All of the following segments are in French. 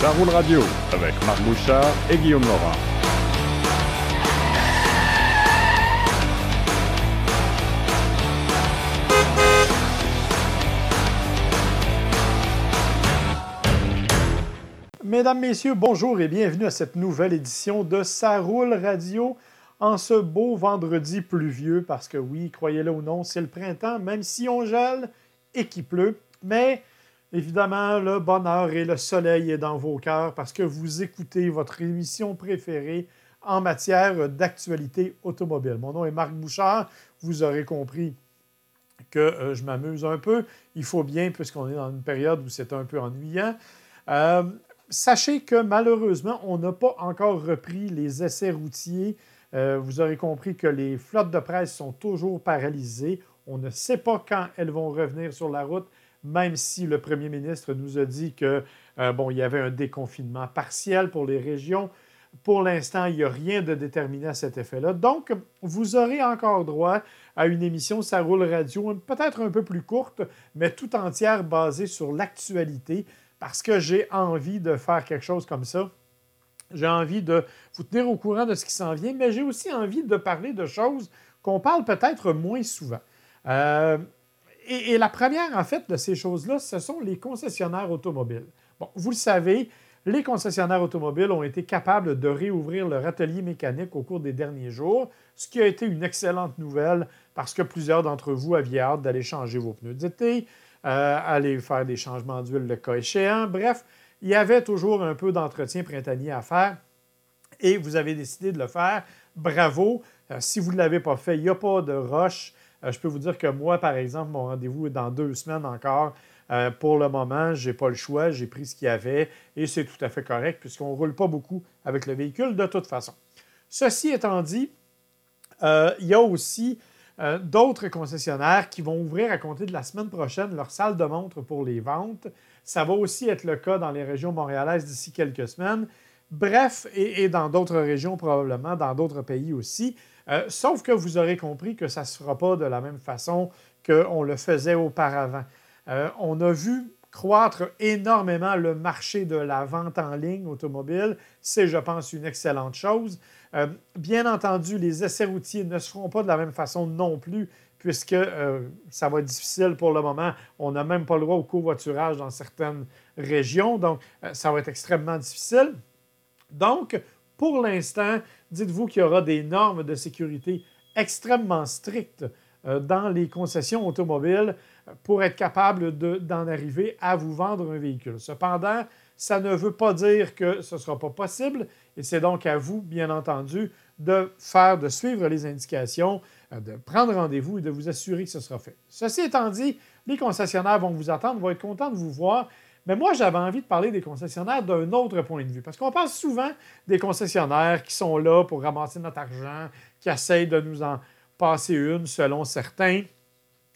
Ça roule radio avec Marc Bouchard et Guillaume Laurent. Mesdames, Messieurs, bonjour et bienvenue à cette nouvelle édition de Ça roule radio en ce beau vendredi pluvieux parce que oui, croyez-le ou non, c'est le printemps, même si on gèle et qu'il pleut. Mais évidemment, le bonheur et le soleil est dans vos cœurs parce que vous écoutez votre émission préférée en matière d'actualité automobile. Mon nom est Marc Bouchard. Vous aurez compris que euh, je m'amuse un peu. Il faut bien, puisqu'on est dans une période où c'est un peu ennuyant. Euh, sachez que malheureusement, on n'a pas encore repris les essais routiers. Euh, vous aurez compris que les flottes de presse sont toujours paralysées. On ne sait pas quand elles vont revenir sur la route, même si le premier ministre nous a dit que bon, il y avait un déconfinement partiel pour les régions. Pour l'instant, il n'y a rien de déterminé à cet effet-là. Donc, vous aurez encore droit à une émission Ça roule radio, peut-être un peu plus courte, mais tout entière basée sur l'actualité, parce que j'ai envie de faire quelque chose comme ça. J'ai envie de vous tenir au courant de ce qui s'en vient, mais j'ai aussi envie de parler de choses qu'on parle peut-être moins souvent. Euh, et, la première, en fait, de ces choses-là, ce sont les concessionnaires automobiles. Bon, vous le savez, les concessionnaires automobiles ont été capables de réouvrir leur atelier mécanique au cours des derniers jours, ce qui a été une excellente nouvelle parce que plusieurs d'entre vous aviez hâte d'aller changer vos pneus d'été, euh, aller faire des changements d'huile le cas échéant. Bref, il y avait toujours un peu d'entretien printanier à faire et vous avez décidé de le faire. Bravo. Euh, si vous ne l'avez pas fait, il n'y a pas de rush. Euh, je peux vous dire que moi, par exemple, mon rendez-vous est dans deux semaines encore. Pour le moment, je n'ai pas le choix, j'ai pris ce qu'il y avait et c'est tout à fait correct puisqu'on ne roule pas beaucoup avec le véhicule de toute façon. Ceci étant dit, il y a aussi euh, d'autres concessionnaires qui vont ouvrir à compter de la semaine prochaine leur salle de montre pour les ventes. Ça va aussi être le cas dans les régions montréalaises d'ici quelques semaines. Bref, et, dans d'autres régions probablement, dans d'autres pays aussi. sauf que vous aurez compris que ça ne se fera pas de la même façon qu'on le faisait auparavant. Euh, on a vu croître énormément le marché de la vente en ligne automobile. C'est, je pense, une excellente chose. Euh, bien entendu, les essais routiers ne se feront pas de la même façon non plus, puisque euh, ça va être difficile pour le moment. On n'a même pas le droit au covoiturage dans certaines régions, donc ça va être extrêmement difficile. Donc, pour l'instant, dites-vous qu'il y aura des normes de sécurité extrêmement strictes dans les concessions automobiles pour être capable d'en arriver à vous vendre un véhicule. Cependant, ça ne veut pas dire que ce ne sera pas possible et c'est donc à vous, bien entendu, de faire, de suivre les indications, euh, de prendre rendez-vous et de vous assurer que ce sera fait. Ceci étant dit, les concessionnaires vont vous attendre, vont être contents de vous voir. Mais moi, j'avais envie de parler des concessionnaires d'un autre point de vue. Parce qu'on parle souvent des concessionnaires qui sont là pour ramasser notre argent, qui essayent de nous en passer une selon certains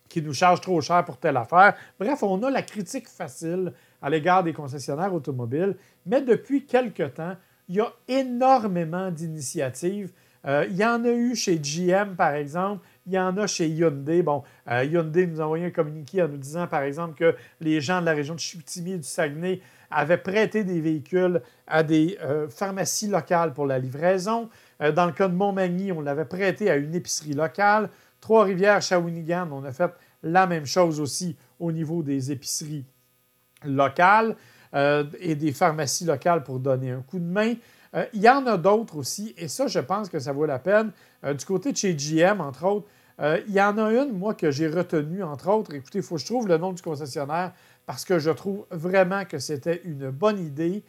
qui nous charge trop cher pour telle affaire. Bref, on a la critique facile à l'égard des concessionnaires automobiles, mais depuis quelque temps, il y a énormément d'initiatives. Euh, il y en a eu chez GM, par exemple. Il y en a chez Hyundai. Bon, euh, Hyundai nous a envoyé un communiqué en nous disant, par exemple, que les gens de la région de Chicoutimi et du Saguenay avaient prêté des véhicules à des euh, pharmacies locales pour la livraison. Dans le cas de Montmagny, on l'avait prêté à une épicerie locale. Trois-Rivières, Shawinigan, on a fait la même chose aussi au niveau des épiceries locales euh, et des pharmacies locales pour donner un coup de main. Euh, il y en a d'autres aussi, et ça, je pense que ça vaut la peine. Euh, du côté de chez GM, entre autres, il y en a une, moi, que j'ai retenue, entre autres. Écoutez, il faut que je trouve le nom du concessionnaire parce que je trouve vraiment que c'était une bonne idée.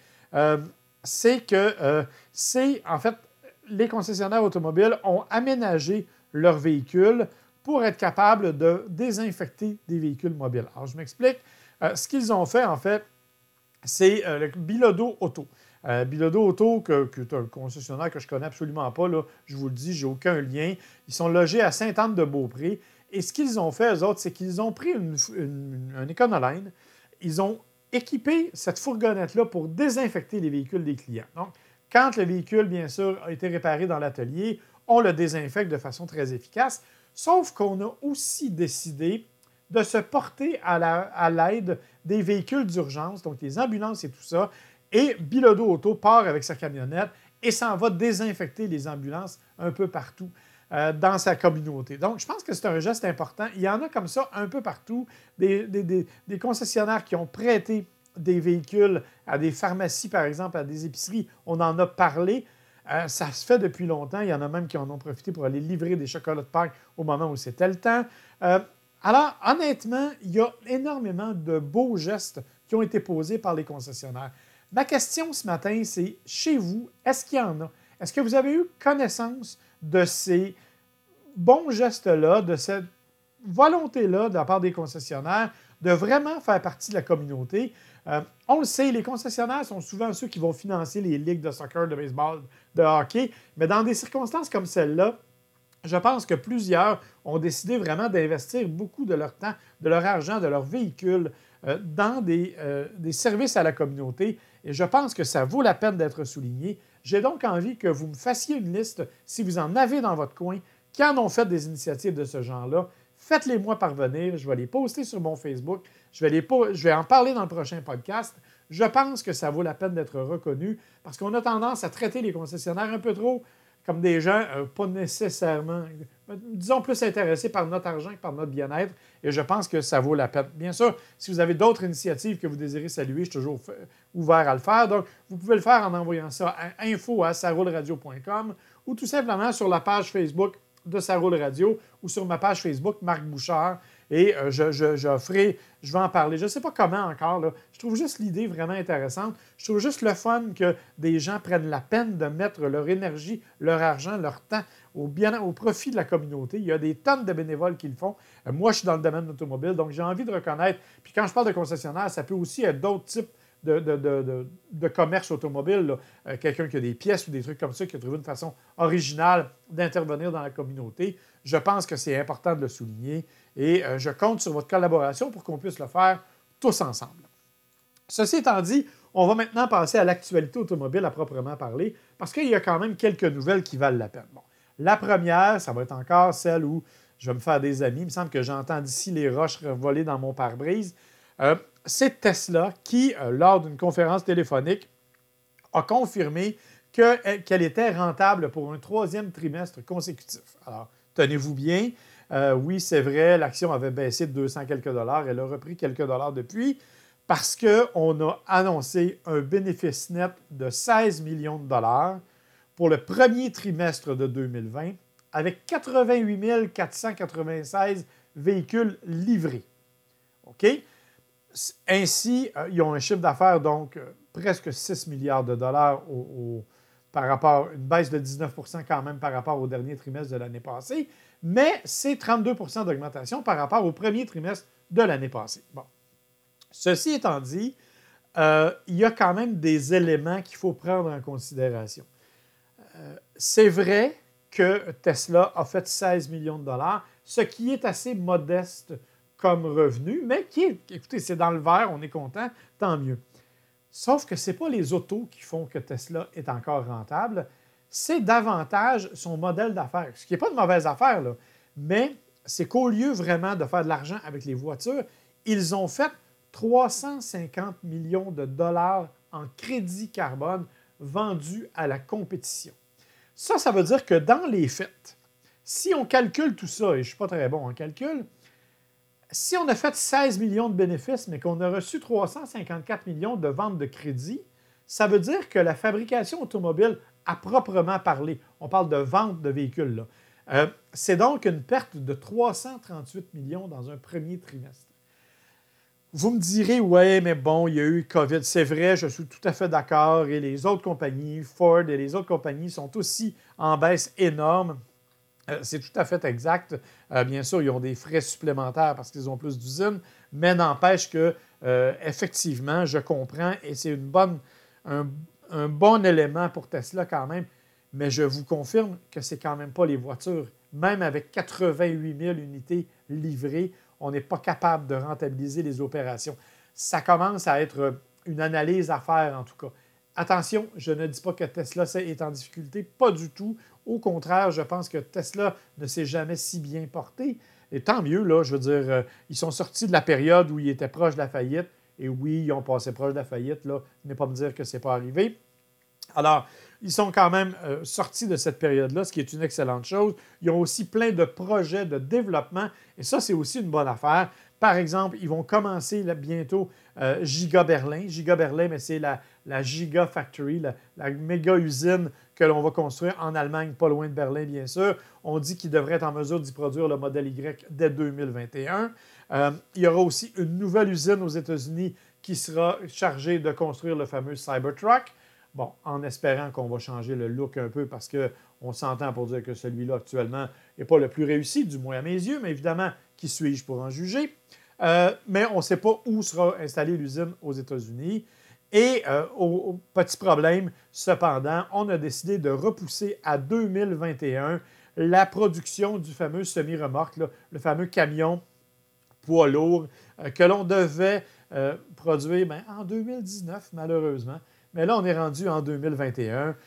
c'est que, c'est, en fait, les concessionnaires automobiles ont aménagé leurs véhicules pour être capable de désinfecter des véhicules mobiles. Alors, je m'explique. Euh, ce qu'ils ont fait, en fait, c'est euh, le Bilodo Auto. Euh, Bilodo Auto, qui est un concessionnaire que je ne connais absolument pas, là, je vous le dis, j'ai aucun lien. Ils sont logés à Sainte-Anne-de-Beaupré. Et ce qu'ils ont fait, eux autres, c'est qu'ils ont pris une, une, Econoline, ils ont équiper cette fourgonnette-là pour désinfecter les véhicules des clients. Quand le véhicule, bien sûr, a été réparé dans l'atelier, on le désinfecte de façon très efficace. Sauf qu'on a aussi décidé de se porter à l'aide des véhicules d'urgence, donc les ambulances et tout ça. Et Bilodo Auto part avec sa camionnette et s'en va désinfecter les ambulances un peu partout euh, dans sa communauté. Donc, je pense que c'est un geste important. Il y en a comme ça un peu partout, des, des concessionnaires qui ont prêté des véhicules à des pharmacies, par exemple, à des épiceries. On en a parlé. Euh, ça se fait depuis longtemps. Il y en a même qui en ont profité pour aller livrer des chocolats de Pâques au moment où c'était le temps. Euh, alors, honnêtement, il y a énormément de beaux gestes qui ont été posés par les concessionnaires. Ma question ce matin, c'est chez vous, est-ce qu'il y en a? Est-ce que vous avez eu connaissance de ces bons gestes-là, de cette volonté-là de la part des concessionnaires de vraiment faire partie de la communauté? Euh, on le sait, les concessionnaires sont souvent ceux qui vont financer les ligues de soccer, de baseball, de hockey, mais dans des circonstances comme celle-là, je pense que plusieurs ont décidé vraiment d'investir beaucoup de leur temps, de leur argent, de leur véhicule euh, dans des, euh, des, services à la communauté. Et je pense que ça vaut la peine d'être souligné. J'ai donc envie que vous me fassiez une liste, si vous en avez dans votre coin, qui en ont fait des initiatives de ce genre-là. Faites-les moi parvenir. Je vais les poster sur mon Facebook. Je vais, en parler dans le prochain podcast. Je pense que ça vaut la peine d'être reconnu parce qu'on a tendance à traiter les concessionnaires un peu trop comme des gens euh, pas nécessairement, disons, plus intéressés par notre argent que par notre bien-être. Et je pense que ça vaut la peine. Bien sûr, si vous avez d'autres initiatives que vous désirez saluer, je suis toujours ouvert à le faire. Donc, vous pouvez le faire en envoyant ça à info à ou tout simplement sur la page Facebook de Sa Radio ou sur ma page Facebook Marc Bouchard. Et euh, je, je, ferai, je vais en parler. Je ne sais pas comment encore. Là. Je trouve juste l'idée vraiment intéressante. Je trouve juste le fun que des gens prennent la peine de mettre leur énergie, leur argent, leur temps au, bien, au profit de la communauté. Il y a des tonnes de bénévoles qui le font. Euh, moi, je suis dans le domaine de l'automobile, donc j'ai envie de reconnaître. Puis quand je parle de concessionnaire, ça peut aussi être d'autres types de, commerce automobile, euh, quelqu'un qui a des pièces ou des trucs comme ça, qui a trouvé une façon originale d'intervenir dans la communauté, je pense que c'est important de le souligner et euh, je compte sur votre collaboration pour qu'on puisse le faire tous ensemble. Ceci étant dit, on va maintenant passer à l'actualité automobile à proprement parler, parce qu'il y a quand même quelques nouvelles qui valent la peine. la première, ça va être encore celle où je vais me faire des amis. Il me semble que j'entends d'ici les roches voler dans mon pare-brise. Euh, c'est Tesla qui, euh, lors d'une conférence téléphonique, a confirmé qu'elle était rentable pour un troisième trimestre consécutif. Alors, tenez-vous bien. Euh, oui, c'est vrai, l'action avait baissé de 200 quelques dollars. Elle a repris quelques dollars depuis parce qu'on a annoncé un bénéfice net de 16 millions de dollars pour le premier trimestre de 2020 avec 88 496 véhicules livrés. OK? Ainsi, euh, ils ont un chiffre d'affaires, donc, euh, presque 6 milliards de dollars par rapport, une baisse de 19% quand même par rapport au dernier trimestre de l'année passée, mais c'est 32% d'augmentation par rapport au premier trimestre de l'année passée. Bon. Ceci étant dit, euh, il y a quand même des éléments qu'il faut prendre en considération. c'est vrai que Tesla a fait 16 millions de dollars, ce qui est assez modeste comme revenu, mais qui est, écoutez, c'est dans le vert, on est content, tant mieux. Sauf que ce n'est pas les autos qui font que Tesla est encore rentable, c'est davantage son modèle d'affaires. Ce qui n'est pas de mauvaise affaire, mais c'est qu'au lieu vraiment de faire de l'argent avec les voitures, ils ont fait 350 millions de dollars en crédit carbone vendus à la compétition. Ça, ça veut dire que dans les faits, si on calcule tout ça, et je ne suis pas très bon en calcul, si on a fait 16 millions de bénéfices, mais qu'on a reçu 354 millions de ventes de crédit, ça veut dire que la fabrication automobile, à proprement parler, on parle de vente de véhicules, euh, c'est donc une perte de 338 millions dans un premier trimestre. Vous me direz, ouais, mais bon, il y a eu COVID. C'est vrai, je suis tout à fait d'accord. Et les autres compagnies, Ford et les autres compagnies sont aussi en baisse énorme. Euh, c'est tout à fait exact. Euh, bien sûr, ils ont des frais supplémentaires parce qu'ils ont plus d'usines, mais n'empêche que, euh, effectivement, je comprends et c'est un, bon élément pour Tesla quand même. Mais je vous confirme que ce n'est quand même pas les voitures. Même avec 88 000 unités livrées, on n'est pas capable de rentabiliser les opérations. ça commence à être une analyse à faire en tout cas. Attention, je ne dis pas que Tesla est en difficulté, pas du tout. Au contraire, je pense que Tesla ne s'est jamais si bien porté. Et tant mieux, là, je veux dire, euh, ils sont sortis de la période où ils étaient proches de la faillite. Et oui, ils ont passé proche de la faillite, là. Ne pas me dire que ce n'est pas arrivé. Alors, ils sont quand même euh, sortis de cette période-là, ce qui est une excellente chose. Ils ont aussi plein de projets de développement, et ça, c'est aussi une bonne affaire. Par exemple, ils vont commencer bientôt euh, Giga Berlin. Giga Berlin, mais c'est la, Giga Factory, la, méga usine que l'on va construire en Allemagne, pas loin de Berlin, bien sûr. On dit qu'ils devraient être en mesure d'y produire le modèle Y dès 2021. Euh, il y aura aussi une nouvelle usine aux États-Unis qui sera chargée de construire le fameux Cybertruck. Bon, en espérant qu'on va changer le look un peu parce qu'on s'entend pour dire que celui-là actuellement n'est pas le plus réussi, du moins à mes yeux, mais évidemment, qui suis-je pour en juger? Euh, mais on ne sait pas où sera installée l'usine aux États-Unis. Et euh, au, petit problème, cependant, on a décidé de repousser à 2021 la production du fameux semi-remorque, le fameux camion poids lourd euh, que l'on devait produire ben, en 2019, malheureusement. Mais là, on est rendu en 2021,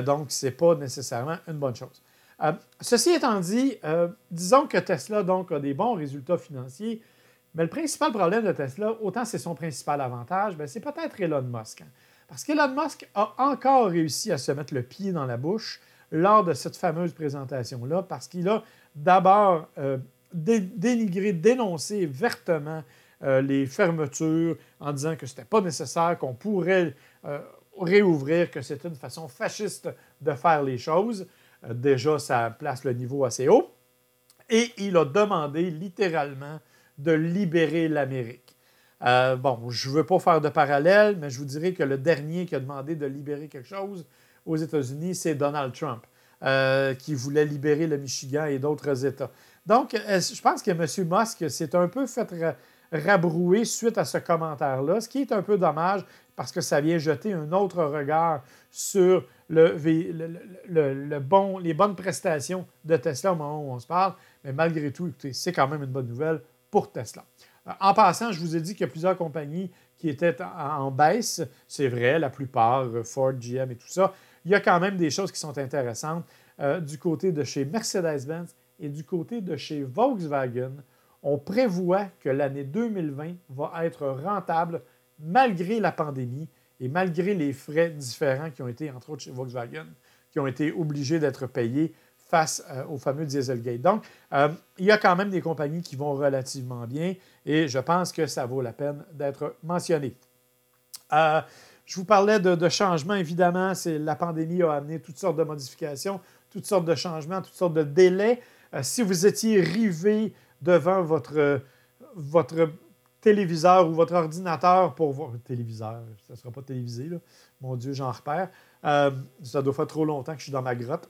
donc ce n'est pas nécessairement une bonne chose. Euh, ceci étant dit, euh, disons que Tesla donc, a des bons résultats financiers, mais le principal problème de Tesla, autant c'est son principal avantage, ben, c'est peut-être Elon Musk. Hein. Parce qu'Elon Musk a encore réussi à se mettre le pied dans la bouche lors de cette fameuse présentation-là, parce qu'il a d'abord euh, dénigré, dénoncé vertement les fermetures en disant que ce n'était pas nécessaire, qu'on pourrait réouvrir, que c'était une façon fasciste de faire les choses. Euh, déjà, ça place le niveau assez haut. Et il a demandé littéralement de libérer l'Amérique. Euh, bon, je ne veux pas faire de parallèle, mais je vous dirais que le dernier qui a demandé de libérer quelque chose aux États-Unis, c'est Donald Trump, euh, qui voulait libérer le Michigan et d'autres États. Donc, je pense que M. Musk s'est un peu fait rabrouer suite à ce commentaire-là, ce qui est un peu dommage parce que ça vient jeter un autre regard sur les bonnes prestations de Tesla au moment où on se parle. Mais malgré tout, écoutez, c'est quand même une bonne nouvelle pour Tesla. Euh, en passant, je vous ai dit qu'il y a plusieurs compagnies qui étaient en, baisse. C'est vrai, la plupart, euh, Ford, GM et tout ça. Il y a quand même des choses qui sont intéressantes euh, du côté de chez Mercedes-Benz et du côté de chez Volkswagen. On prévoit que l'année 2020 va être rentable malgré la pandémie et malgré les frais différents qui ont été, entre autres chez Volkswagen, qui ont été obligés d'être payés face euh, au fameux Dieselgate. Donc, euh, il y a quand même des compagnies qui vont relativement bien et je pense que ça vaut la peine d'être mentionné. Euh, je vous parlais de, changements, évidemment. La pandémie a amené toutes sortes de modifications, toutes sortes de changements, toutes sortes de délais. si vous étiez rivé devant votre, téléviseur ou votre ordinateur pour voir. Téléviseur, ça ne sera pas télévisé. Mon Dieu, j'en repère. Ça doit faire trop longtemps que je suis dans ma grotte.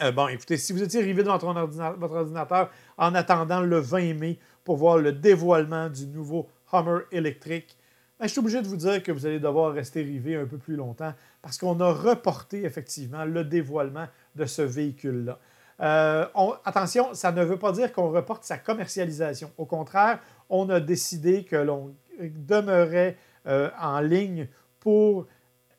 Euh, bon, écoutez, si vous étiez arrivé devant votre ordinateur, en attendant le 20 mai pour voir le dévoilement du nouveau Hummer électrique, ben, je suis obligé de vous dire que vous allez devoir rester arrivé un peu plus longtemps parce qu'on a reporté effectivement le dévoilement de ce véhicule-là. Euh, attention, ça ne veut pas dire qu'on reporte sa commercialisation. Au contraire, on a décidé que l'on demeurait euh, en ligne pour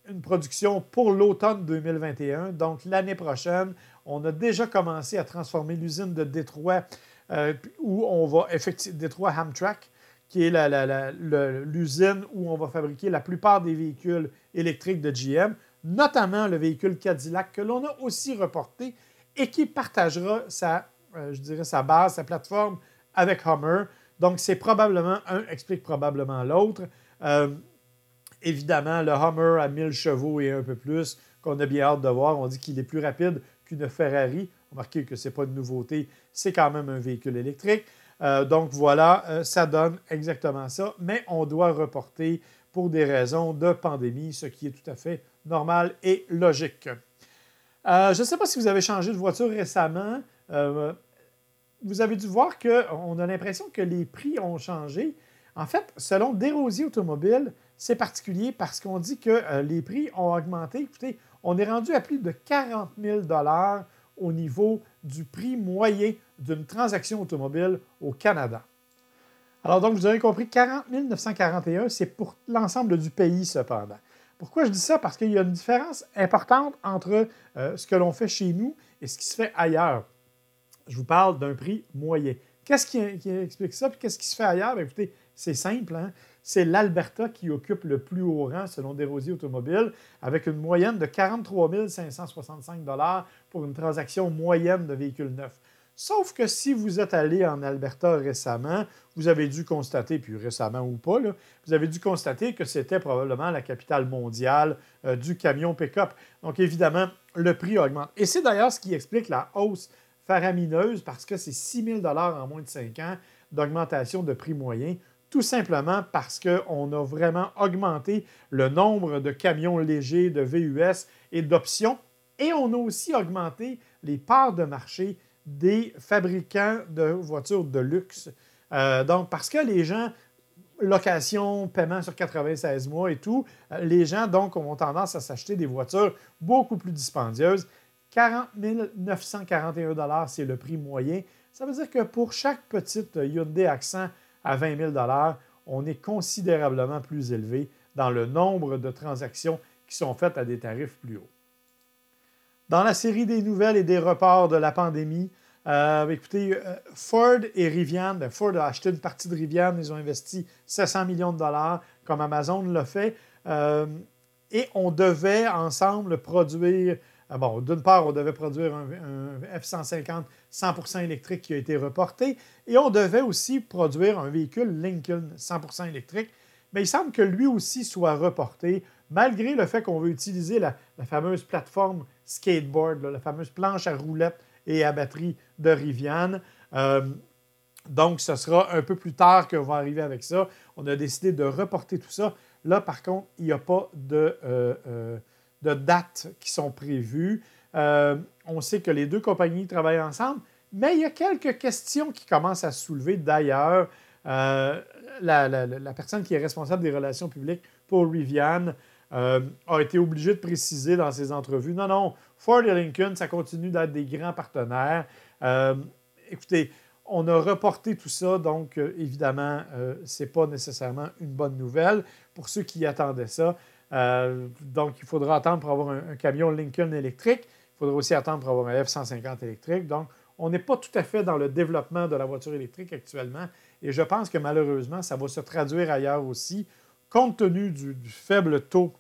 une production pour l'automne 2021. Donc, l'année prochaine, on a déjà commencé à transformer l'usine de Détroit, euh, où on va effectivement, Détroit Hamtrak, qui est l'usine où on va fabriquer la plupart des véhicules électriques de GM, notamment le véhicule Cadillac, que l'on a aussi reporté et qui partagera sa, euh, je dirais, sa base, sa plateforme avec Hummer. Donc, c'est probablement un explique probablement l'autre. Euh, évidemment, le Hummer à 1000 chevaux et un peu plus, qu'on a bien hâte de voir. On dit qu'il est plus rapide qu'une Ferrari. Remarquez que ce n'est pas une nouveauté, c'est quand même un véhicule électrique. Euh, donc voilà, euh, ça donne exactement ça, mais on doit reporter pour des raisons de pandémie, ce qui est tout à fait normal et logique. je ne sais pas si vous avez changé de voiture récemment vous avez dû voir qu'on a l'impression que les prix ont changé. En fait, selon Desrosiers Automobile, c'est particulier parce qu'on dit que euh, les prix ont augmenté. Écoutez, on est rendu à plus de 40 000 au niveau du prix moyen d'une transaction automobile au Canada. Alors donc, vous avez compris, 40 941, c'est pour l'ensemble du pays cependant. Pourquoi je dis ça? Parce qu'il y a une différence importante entre euh, ce que l'on fait chez nous et ce qui se fait ailleurs. Je vous parle d'un prix moyen. Qu'est-ce qui, explique ça? Puis qu'est-ce qui se fait ailleurs? Bien, écoutez, c'est simple. Hein? C'est l'Alberta qui occupe le plus haut rang selon Desrosiers Automobile, avec une moyenne de 43 565 pour une transaction moyenne de véhicules neufs. Sauf que si vous êtes allé en Alberta récemment, vous avez dû constater, puis récemment ou pas, vous avez dû constater que c'était probablement la capitale mondiale euh, du camion pick-up. Donc évidemment, le prix augmente. Et c'est d'ailleurs ce qui explique la hausse faramineuse, parce que c'est 6 000 en moins de 5 ans d'augmentation de prix moyen, tout simplement parce qu'on a vraiment augmenté le nombre de camions légers, de VUS et d'options, et on a aussi augmenté les parts de marché des fabricants de voitures de luxe. Euh, donc, parce que les gens, location, paiement sur 96 mois et tout, euh, les gens, donc, ont tendance à s'acheter des voitures beaucoup plus dispendieuses. 40 941 c'est le prix moyen. Ça veut dire que pour chaque petite Hyundai Accent à 20 000 on est considérablement plus élevé dans le nombre de transactions qui sont faites à des tarifs plus hauts. Dans la série des nouvelles et des reports de la pandémie, euh, écoutez, euh, Ford et Rivian, ben, Ford a acheté une partie de Rivian, ils ont investi 700 millions de dollars, comme Amazon l'a fait, euh, et on devait ensemble produire, bon, d'une part, on devait produire un, un F-150 100% électrique qui a été reporté, et on devait aussi produire un véhicule Lincoln 100% électrique, mais il semble que lui aussi soit reporté malgré le fait qu'on veut utiliser la, fameuse plateforme skateboard, la fameuse planche à roulettes et à batterie de Rivian. Euh, donc, ce sera un peu plus tard qu'on va arriver avec ça. On a décidé de reporter tout ça. Là, par contre, il n'y a pas de, euh, euh, de dates qui sont prévues. on sait que les deux compagnies travaillent ensemble, mais il y a quelques questions qui commencent à se soulever. D'ailleurs, la, la, personne qui est responsable des relations publiques pour Rivian euh, a été obligé de préciser dans ses entrevues, non, non, Ford et Lincoln, ça continue d'être des grands partenaires. Euh, écoutez, on a reporté tout ça, donc euh, évidemment, ce n'est pas nécessairement une bonne nouvelle pour ceux qui attendaient ça. Donc, il faudra attendre pour avoir un, camion Lincoln électrique. Il faudra aussi attendre pour avoir un F-150 électrique. Donc, on n'est pas tout à fait dans le développement de la voiture électrique actuellement. Et je pense que malheureusement, ça va se traduire ailleurs aussi, compte tenu du faible taux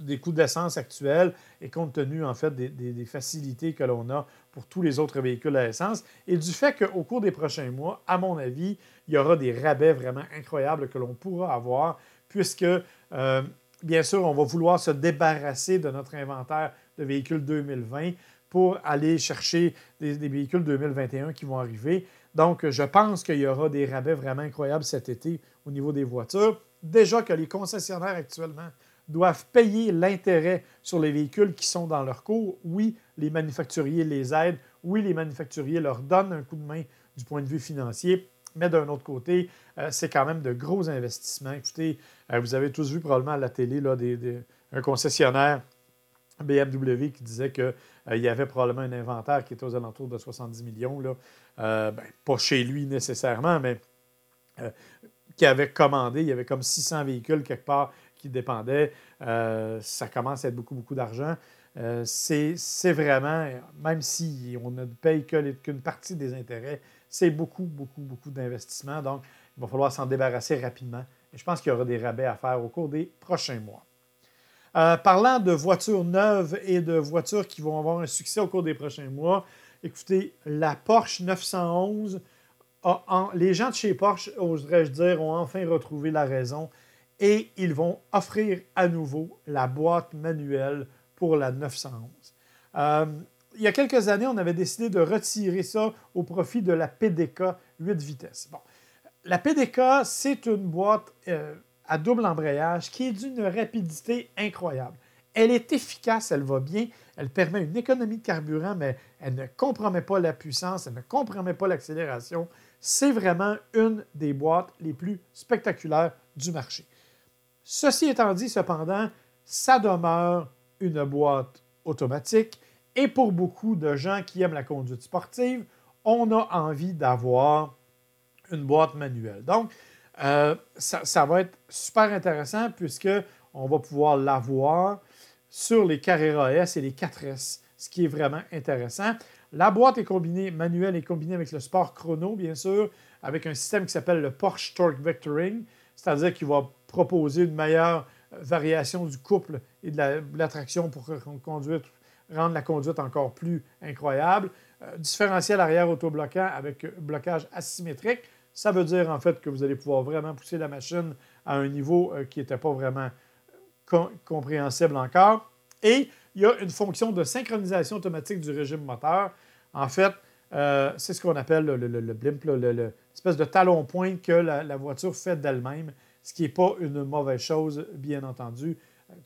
des coûts d'essence actuels et compte tenu en fait des, facilités que l'on a pour tous les autres véhicules à essence et du fait qu'au cours des prochains mois, à mon avis, il y aura des rabais vraiment incroyables que l'on pourra avoir puisque, euh, bien sûr, on va vouloir se débarrasser de notre inventaire de véhicules 2020 pour aller chercher des, véhicules 2021 qui vont arriver. Donc, je pense qu'il y aura des rabais vraiment incroyables cet été au niveau des voitures. Déjà que les concessionnaires actuellement doivent payer l'intérêt sur les véhicules qui sont dans leur cours. Oui, les manufacturiers les aident. Oui, les manufacturiers leur donnent un coup de main du point de vue financier. Mais d'un autre côté, euh, c'est quand même de gros investissements. Écoutez, euh, vous avez tous vu probablement à la télé là, un concessionnaire BMW qui disait qu'il euh, y avait probablement un inventaire qui était aux alentours de 70 millions. Là. Ben, pas chez lui nécessairement, mais qui avait commandé. Il y avait comme 600 véhicules quelque part qui dépendait. Euh, ça commence à être beaucoup, beaucoup d'argent. C'est vraiment, même si on ne paye qu'une partie des intérêts, c'est beaucoup, beaucoup, beaucoup d'investissements. Donc, il va falloir s'en débarrasser rapidement. Et je pense qu'il y aura des rabais à faire au cours des prochains mois. Euh, parlant de voitures neuves et de voitures qui vont avoir un succès au cours des prochains mois, écoutez, la Porsche 911, les gens de chez Porsche, oserais-je dire, ont enfin retrouvé la raison et ils vont offrir à nouveau la boîte manuelle pour la 911. Euh, il y a quelques années, on avait décidé de retirer ça au profit de la PDK 8 vitesses. Bon. La PDK, c'est une boîte euh, à double embrayage qui est d'une rapidité incroyable. Elle est efficace, elle va bien, elle permet une économie de carburant, mais elle ne compromet pas la puissance, elle ne compromet pas l'accélération. C'est vraiment une des boîtes les plus spectaculaires du marché. Ceci étant dit, cependant, ça demeure une boîte automatique et pour beaucoup de gens qui aiment la conduite sportive, on a envie d'avoir une boîte manuelle. Donc, euh, ça, va être super intéressant puisque on va pouvoir l'avoir sur les Carrera S et les 4S, ce qui est vraiment intéressant. La boîte est combinée, manuelle est combinée avec le Sport Chrono, bien sûr, avec un système qui s'appelle le Porsche Torque Vectoring, c'est-à-dire qu'il va proposer une meilleure variation du couple et de l'attraction pour rendre la conduite encore plus incroyable. Euh, différentiel arrière autobloquant avec blocage asymétrique. Ça veut dire en fait que vous allez pouvoir vraiment pousser la machine à un niveau euh, qui n'était pas vraiment compréhensible encore. Et il y a une fonction de synchronisation automatique du régime moteur. En fait, euh, c'est ce qu'on appelle le, le, blimp, l'espèce de talon-point que la, voiture fait d'elle-même, ce qui n'est pas une mauvaise chose, bien entendu,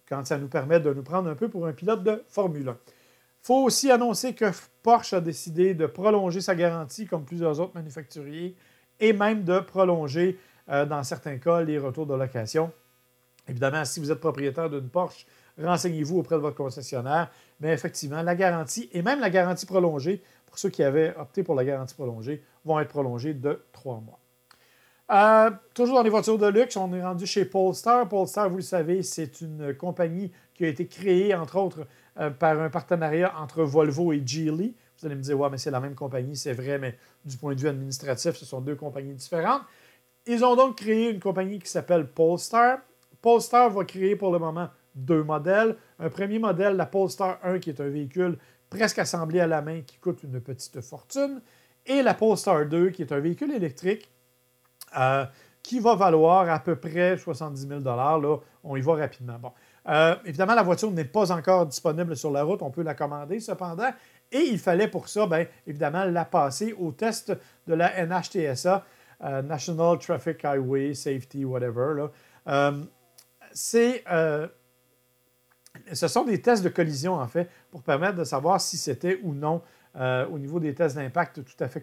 quand ça nous permet de nous prendre un peu pour un pilote de Formule 1. Il faut aussi annoncer que Porsche a décidé de prolonger sa garantie, comme plusieurs autres manufacturiers, et même de prolonger, euh, dans certains cas, les retours de location. Évidemment, si vous êtes propriétaire d'une Porsche, renseignez-vous auprès de votre concessionnaire. Mais effectivement, la garantie et même la garantie prolongée, pour ceux qui avaient opté pour la garantie prolongée, vont être prolongées de trois mois. Euh, toujours dans les voitures de luxe, on est rendu chez Polestar. Polestar, vous le savez, c'est une compagnie qui a été créée, entre autres, euh, par un partenariat entre Volvo et Geely. Vous allez me dire, ouais, mais c'est la même compagnie, c'est vrai, mais du point de vue administratif, ce sont deux compagnies différentes. Ils ont donc créé une compagnie qui s'appelle Polestar. Polestar va créer pour le moment deux modèles. Un premier modèle, la Polestar 1, qui est un véhicule presque assemblé à la main qui coûte une petite fortune, et la Polestar 2, qui est un véhicule électrique euh, qui va valoir à peu près 70 000 Là, on y va rapidement. Bon. Euh, évidemment, la voiture n'est pas encore disponible sur la route. On peut la commander cependant. Et il fallait pour ça, bien, évidemment, la passer au test de la NHTSA, euh, National Traffic Highway Safety, whatever. c'est ce sont des tests de collision, en fait, pour permettre de savoir si c'était ou non, euh, au niveau des tests d'impact, tout à fait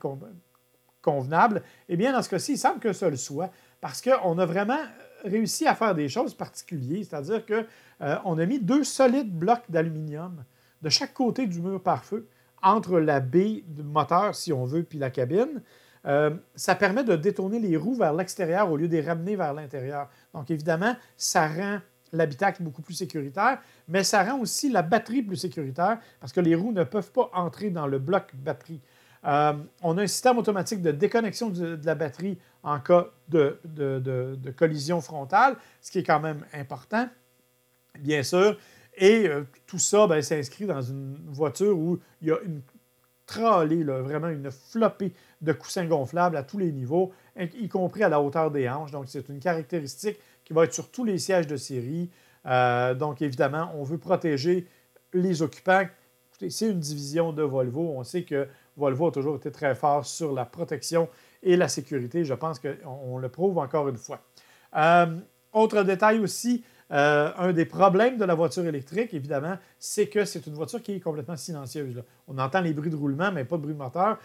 convenable. Eh bien, dans ce cas-ci, il semble que ça le soit, parce qu'on a vraiment réussi à faire des choses particulières, c'est-à-dire qu'on euh, a mis deux solides blocs d'aluminium de chaque côté du mur pare-feu, entre la baie du moteur, si on veut, puis la cabine. Euh, ça permet de détourner les roues vers l'extérieur au lieu de les ramener vers l'intérieur. Donc, évidemment, ça rend l'habitacle beaucoup plus sécuritaire, mais ça rend aussi la batterie plus sécuritaire parce que les roues ne peuvent pas entrer dans le bloc batterie. Euh, on a un système automatique de déconnexion de, la batterie en cas de, collision frontale, ce qui est quand même important, bien sûr. Et euh, tout ça ben, s'inscrit dans une voiture où il y a une tralée, vraiment une flopée de coussins gonflables à tous les niveaux, y compris à la hauteur des hanches. Donc, c'est une caractéristique qui va être sur tous les sièges de série. Euh, donc, évidemment, on veut protéger les occupants. C'est une division de Volvo. On sait que Volvo a toujours été très fort sur la protection et la sécurité. Je pense qu'on le prouve encore une fois. Euh, autre détail aussi, euh, un des problèmes de la voiture électrique, évidemment, c'est que c'est une voiture qui est complètement silencieuse. On entend les bruits de roulement, mais pas de bruit de moteur.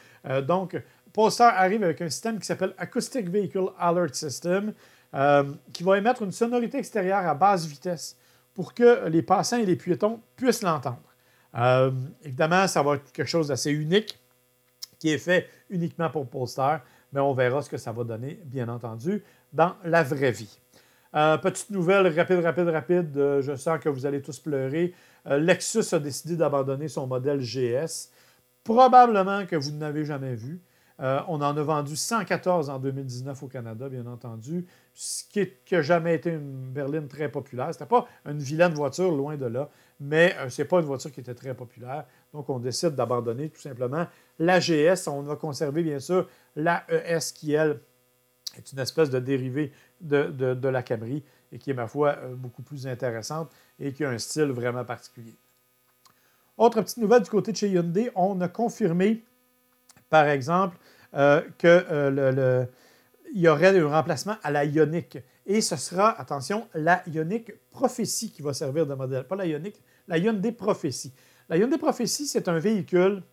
donc, Polestar arrive avec un système qui s'appelle Acoustic Vehicle Alert System. Euh, qui va émettre une sonorité extérieure à basse vitesse pour que les passants et les piétons puissent l'entendre. Euh, évidemment, ça va être quelque chose d'assez unique qui est fait uniquement pour Polestar, mais on verra ce que ça va donner, bien entendu, dans la vraie vie. Euh, petite nouvelle rapide, rapide, rapide. je sens que vous allez tous pleurer. Lexus a décidé d'abandonner son modèle GS. Probablement que vous n'avez jamais vu. Euh, on en a vendu 114 en 2019 au Canada, bien entendu, ce qui n'a jamais été une berline très populaire. Ce n'était pas une vilaine voiture, loin de là, mais euh, ce n'est pas une voiture qui était très populaire. Donc, on décide d'abandonner tout simplement la GS. On va conserver, bien sûr, la ES qui, elle, est une espèce de dérivée de, la Camry et qui est, ma foi, euh, beaucoup plus intéressante et qui a un style vraiment particulier. Autre petite nouvelle du côté de chez Hyundai, on a confirmé par exemple, euh, qu'il euh, y aurait un remplacement à la Ioniq. Et ce sera, attention, la Ioniq Prophétie qui va servir de modèle. Pas la Ioniq, la Hyundai Prophétie. La Hyundai Prophétie, c'est un véhicule,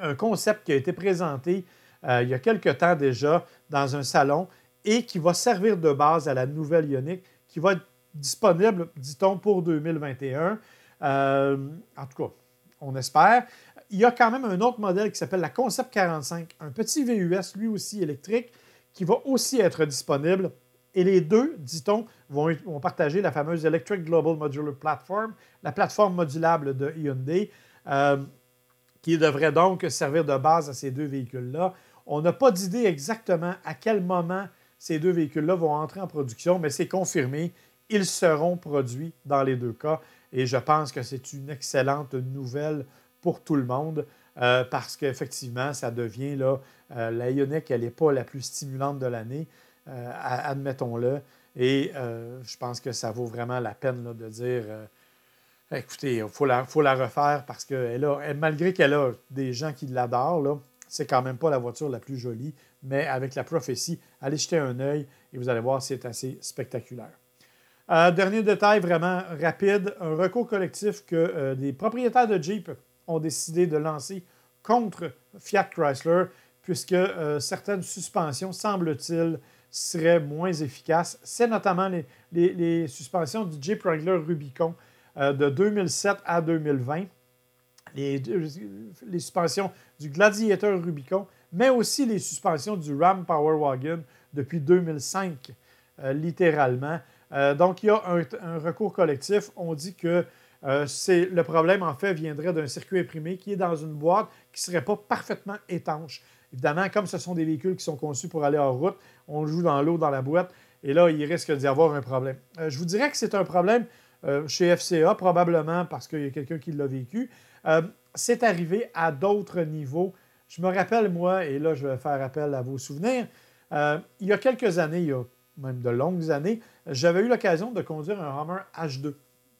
un concept qui a été présenté euh, il y a quelque temps déjà dans un salon et qui va servir de base à la nouvelle Ioniq qui va être disponible, dit-on, pour 2021. en tout cas, on espère il y a quand même un autre modèle qui s'appelle la Concept 45, un petit VUS, lui aussi électrique, qui va aussi être disponible. Et les deux, dit-on, vont, partager la fameuse Electric Global Modular Platform, la plateforme modulable de Hyundai, euh, qui devrait donc servir de base à ces deux véhicules-là. On n'a pas d'idée exactement à quel moment ces deux véhicules-là vont entrer en production, mais c'est confirmé. Ils seront produits dans les deux cas. Et je pense que c'est une excellente nouvelle pour tout le monde. Euh, parce qu'effectivement, ça devient là, euh, la Ioniq, elle n'est pas la plus stimulante de l'année, euh, admettons-le. Et je pense que ça vaut vraiment la peine de dire écoutez, il faut la, refaire parce que malgré qu'elle a des gens qui l'adorent, c'est quand même pas la voiture la plus jolie, mais avec la prophétie, allez jeter un œil et vous allez voir, c'est assez spectaculaire. dernier détail vraiment rapide, un recours collectif que des propriétaires de Jeep ont décidé de lancer contre Fiat Chrysler, puisque euh, certaines suspensions, semble-t-il, seraient moins efficaces. C'est notamment les, suspensions du Jeep Wrangler Rubicon euh, de 2007 à 2020, les, suspensions du Gladiator Rubicon, mais aussi les suspensions du Ram Power Wagon depuis 2005, euh, littéralement. donc, il y a un, recours collectif. On dit que euh, le problème, en fait, viendrait d'un circuit imprimé qui est dans une boîte qui ne serait pas parfaitement étanche. Évidemment, comme ce sont des véhicules qui sont conçus pour aller en route, on joue dans l'eau dans la boîte et là, il risque d'y avoir un problème. Euh, je vous dirais que c'est un problème euh, chez FCA, probablement parce qu'il y a quelqu'un qui l'a vécu. c'est arrivé à d'autres niveaux. Je me rappelle, moi, et là, je vais faire appel à vos souvenirs, il y a quelques années, il y a même de longues années, j'avais eu l'occasion de conduire un Hummer H2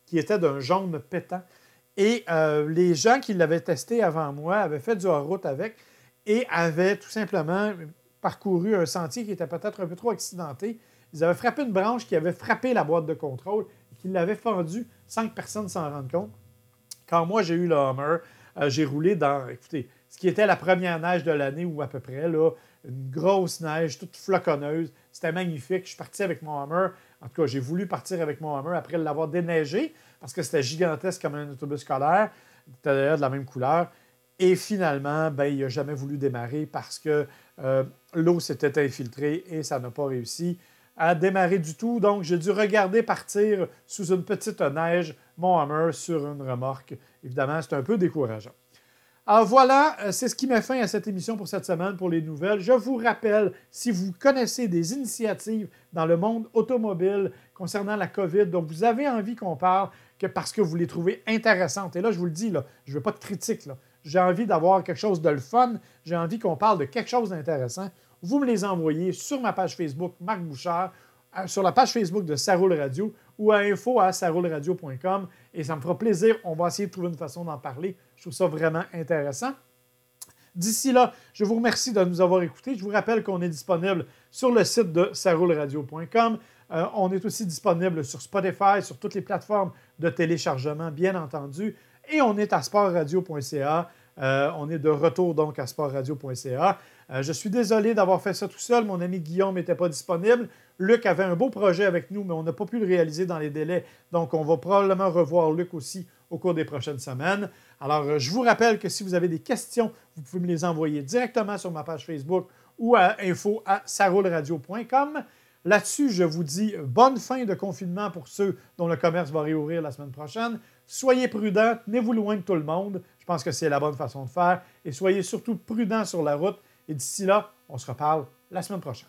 qui était d'un jaune pétant. Et euh, les gens qui l'avaient testé avant moi avaient fait du hors-route avec et avaient tout simplement parcouru un sentier qui était peut-être un peu trop accidenté. Ils avaient frappé une branche qui avait frappé la boîte de contrôle et qui l'avait fendu sans que personne s'en rende compte. Quand moi j'ai eu le Hummer, euh, j'ai roulé dans, écoutez, ce qui était la première neige de l'année ou à peu près, là, une grosse neige toute floconneuse. C'était magnifique. Je suis parti avec mon Hummer en tout cas, j'ai voulu partir avec mon Hammer après l'avoir déneigé parce que c'était gigantesque comme un autobus scolaire. C'était d'ailleurs de la même couleur. Et finalement, ben, il n'a jamais voulu démarrer parce que euh, l'eau s'était infiltrée et ça n'a pas réussi à démarrer du tout. Donc, j'ai dû regarder partir sous une petite neige mon Hammer sur une remorque. Évidemment, c'est un peu décourageant. Alors voilà, euh, c'est ce qui met fin à cette émission pour cette semaine pour les nouvelles. Je vous rappelle, si vous connaissez des initiatives dans le monde automobile concernant la COVID dont vous avez envie qu'on parle, que parce que vous les trouvez intéressantes, et là je vous le dis, je ne veux pas de critique, j'ai envie d'avoir quelque chose de le fun, j'ai envie qu'on parle de quelque chose d'intéressant, vous me les envoyez sur ma page Facebook Marc Bouchard, euh, sur la page Facebook de Saroule Radio ou à info à sarouleradio.com et ça me fera plaisir. On va essayer de trouver une façon d'en parler. Je trouve ça vraiment intéressant. D'ici là, je vous remercie de nous avoir écoutés. Je vous rappelle qu'on est disponible sur le site de sarouleradio.com. Euh, on est aussi disponible sur Spotify, sur toutes les plateformes de téléchargement, bien entendu. Et on est à sportradio.ca. Euh, on est de retour donc à sportradio.ca. Euh, je suis désolé d'avoir fait ça tout seul. Mon ami Guillaume n'était pas disponible. Luc avait un beau projet avec nous, mais on n'a pas pu le réaliser dans les délais. Donc, on va probablement revoir Luc aussi au cours des prochaines semaines. Alors, euh, je vous rappelle que si vous avez des questions, vous pouvez me les envoyer directement sur ma page Facebook ou à info à Là-dessus, je vous dis bonne fin de confinement pour ceux dont le commerce va réouvrir la semaine prochaine. Soyez prudents, tenez-vous loin de tout le monde. Je pense que c'est la bonne façon de faire. Et soyez surtout prudents sur la route. Et d'ici là, on se reparle la semaine prochaine.